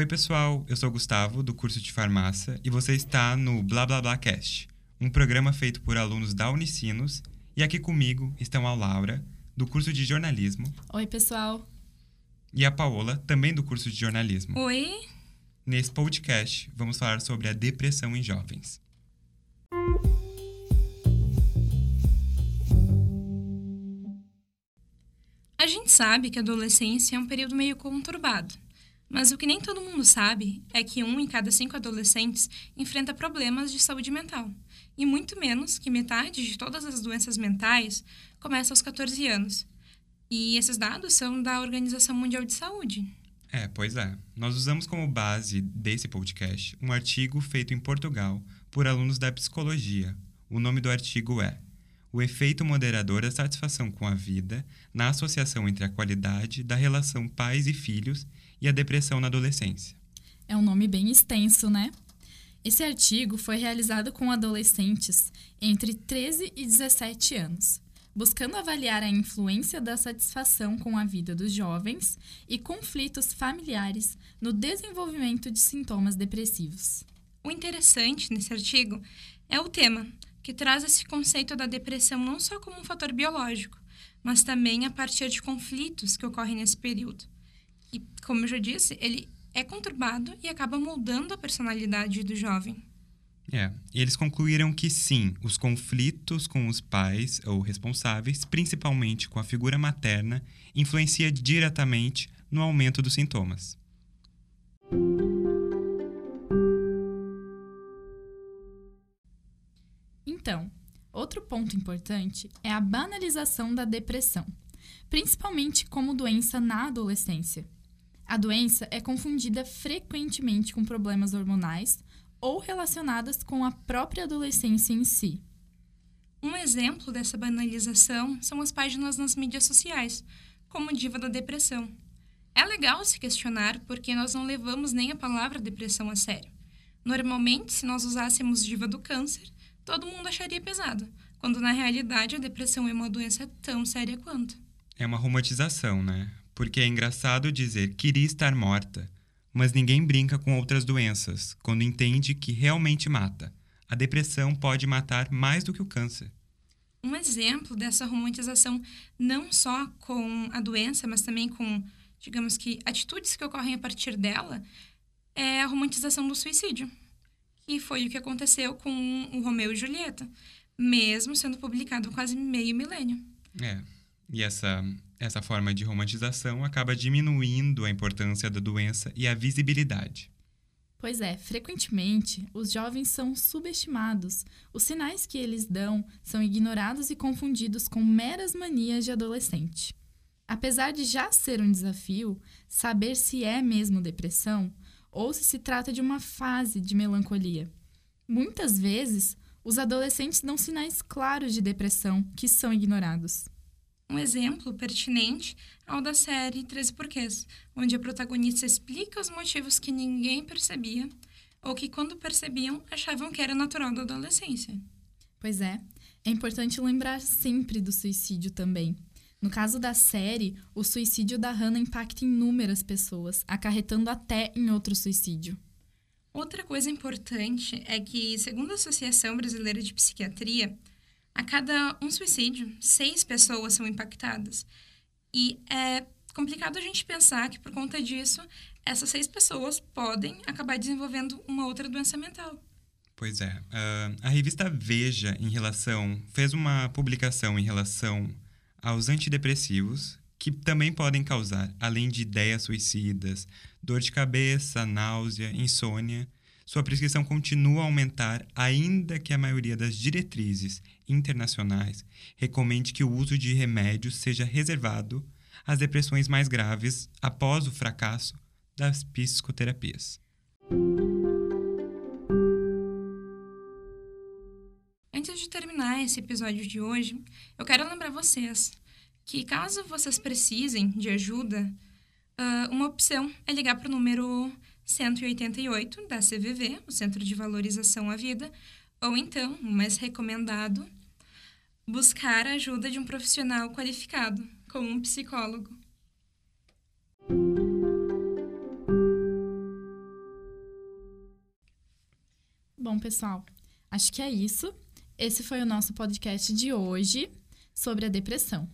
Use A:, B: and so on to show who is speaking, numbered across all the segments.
A: Oi, pessoal, eu sou o Gustavo, do curso de farmácia, e você está no Blá Blá Blá Cast, um programa feito por alunos da Unicinos, e aqui comigo estão a Laura, do curso de jornalismo.
B: Oi, pessoal.
A: E a Paola, também do curso de jornalismo.
C: Oi.
A: Nesse podcast, vamos falar sobre a depressão em jovens.
C: A gente sabe que a adolescência é um período meio conturbado. Mas o que nem todo mundo sabe é que um em cada cinco adolescentes enfrenta problemas de saúde mental. E muito menos que metade de todas as doenças mentais começa aos 14 anos. E esses dados são da Organização Mundial de Saúde.
A: É, pois é. Nós usamos como base desse podcast um artigo feito em Portugal por alunos da psicologia. O nome do artigo é o efeito moderador da satisfação com a vida na associação entre a qualidade da relação pais e filhos e a depressão na adolescência.
B: É um nome bem extenso, né? Esse artigo foi realizado com adolescentes entre 13 e 17 anos, buscando avaliar a influência da satisfação com a vida dos jovens e conflitos familiares no desenvolvimento de sintomas depressivos.
C: O interessante nesse artigo é o tema, que traz esse conceito da depressão não só como um fator biológico, mas também a partir de conflitos que ocorrem nesse período. E, como eu já disse, ele é conturbado e acaba moldando a personalidade do jovem.
A: É, eles concluíram que sim, os conflitos com os pais ou responsáveis, principalmente com a figura materna, influencia diretamente no aumento dos sintomas.
B: Então, outro ponto importante é a banalização da depressão, principalmente como doença na adolescência. A doença é confundida frequentemente com problemas hormonais ou relacionadas com a própria adolescência em si.
C: Um exemplo dessa banalização são as páginas nas mídias sociais, como Diva da Depressão. É legal se questionar porque nós não levamos nem a palavra depressão a sério. Normalmente, se nós usássemos Diva do Câncer, todo mundo acharia pesado, quando na realidade a depressão é uma doença tão séria quanto.
A: É uma romantização, né? Porque é engraçado dizer queria estar morta, mas ninguém brinca com outras doenças quando entende que realmente mata. A depressão pode matar mais do que o câncer.
C: Um exemplo dessa romantização, não só com a doença, mas também com, digamos que, atitudes que ocorrem a partir dela, é a romantização do suicídio. E foi o que aconteceu com o Romeu e Julieta, mesmo sendo publicado quase meio milênio.
A: É, e essa, essa forma de romantização acaba diminuindo a importância da doença e a visibilidade.
B: Pois é, frequentemente os jovens são subestimados. Os sinais que eles dão são ignorados e confundidos com meras manias de adolescente. Apesar de já ser um desafio saber se é mesmo depressão ou se se trata de uma fase de melancolia. Muitas vezes, os adolescentes dão sinais claros de depressão que são ignorados.
C: Um exemplo pertinente é o da série 13 Porquês, onde a protagonista explica os motivos que ninguém percebia ou que, quando percebiam, achavam que era natural da adolescência.
B: Pois é, é importante lembrar sempre do suicídio também. No caso da série, o suicídio da Hannah impacta inúmeras pessoas, acarretando até em outro suicídio.
C: Outra coisa importante é que, segundo a Associação Brasileira de Psiquiatria, a cada um suicídio, seis pessoas são impactadas. E é complicado a gente pensar que, por conta disso, essas seis pessoas podem acabar desenvolvendo uma outra doença mental.
A: Pois é. Uh, a revista Veja, em relação. fez uma publicação em relação aos antidepressivos, que também podem causar, além de ideias suicidas, dor de cabeça, náusea, insônia sua prescrição continua a aumentar, ainda que a maioria das diretrizes internacionais recomende que o uso de remédios seja reservado às depressões mais graves após o fracasso das psicoterapias.
C: Antes de terminar esse episódio de hoje, eu quero lembrar vocês que, caso vocês precisem de ajuda, uma opção é ligar para o número 188 da CVV, o Centro de Valorização à Vida, ou então, o mais recomendado, buscar a ajuda de um profissional qualificado, como um psicólogo.
B: Bom, pessoal, acho que é isso. Esse foi o nosso podcast de hoje sobre a depressão.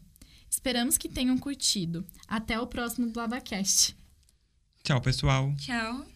B: Esperamos que tenham curtido. Até o próximo BlabaCast.
A: Tchau, pessoal.
C: Tchau.